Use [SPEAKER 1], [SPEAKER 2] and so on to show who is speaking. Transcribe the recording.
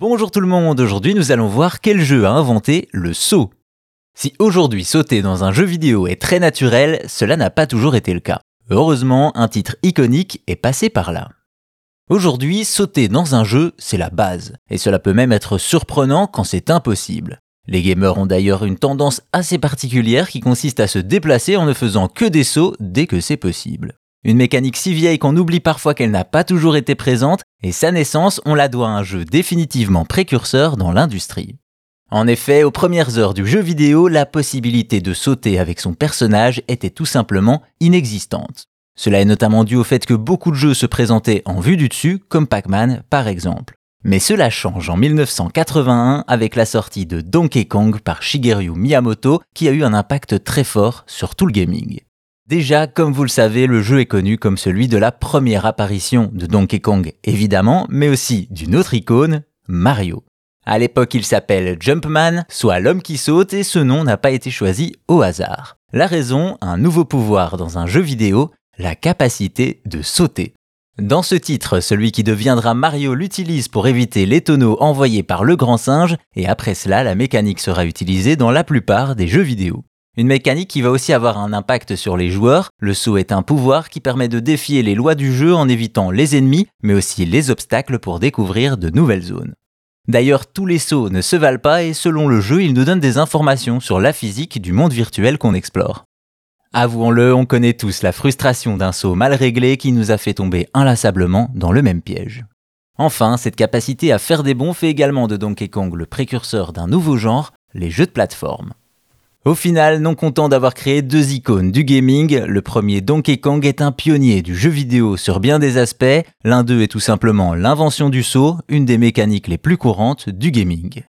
[SPEAKER 1] Bonjour tout le monde, aujourd'hui nous allons voir quel jeu a inventé le saut. Si aujourd'hui sauter dans un jeu vidéo est très naturel, cela n'a pas toujours été le cas. Heureusement, un titre iconique est passé par là. Aujourd'hui, sauter dans un jeu, c'est la base, et cela peut même être surprenant quand c'est impossible. Les gamers ont d'ailleurs une tendance assez particulière qui consiste à se déplacer en ne faisant que des sauts dès que c'est possible. Une mécanique si vieille qu'on oublie parfois qu'elle n'a pas toujours été présente, et sa naissance, on la doit à un jeu définitivement précurseur dans l'industrie. En effet, aux premières heures du jeu vidéo, la possibilité de sauter avec son personnage était tout simplement inexistante. Cela est notamment dû au fait que beaucoup de jeux se présentaient en vue du dessus, comme Pac-Man par exemple. Mais cela change en 1981 avec la sortie de Donkey Kong par Shigeru Miyamoto qui a eu un impact très fort sur tout le gaming. Déjà, comme vous le savez, le jeu est connu comme celui de la première apparition de Donkey Kong, évidemment, mais aussi d'une autre icône, Mario. À l'époque, il s'appelle Jumpman, soit l'homme qui saute, et ce nom n'a pas été choisi au hasard. La raison, un nouveau pouvoir dans un jeu vidéo, la capacité de sauter. Dans ce titre, celui qui deviendra Mario l'utilise pour éviter les tonneaux envoyés par le grand singe, et après cela, la mécanique sera utilisée dans la plupart des jeux vidéo. Une mécanique qui va aussi avoir un impact sur les joueurs. Le saut est un pouvoir qui permet de défier les lois du jeu en évitant les ennemis, mais aussi les obstacles pour découvrir de nouvelles zones. D'ailleurs, tous les sauts ne se valent pas et selon le jeu, il nous donne des informations sur la physique du monde virtuel qu'on explore. Avouons-le, on connaît tous la frustration d'un saut mal réglé qui nous a fait tomber inlassablement dans le même piège. Enfin, cette capacité à faire des bons fait également de Donkey Kong le précurseur d'un nouveau genre, les jeux de plateforme. Au final, non content d'avoir créé deux icônes du gaming, le premier Donkey Kong est un pionnier du jeu vidéo sur bien des aspects. L'un d'eux est tout simplement l'invention du saut, une des mécaniques les plus courantes du gaming.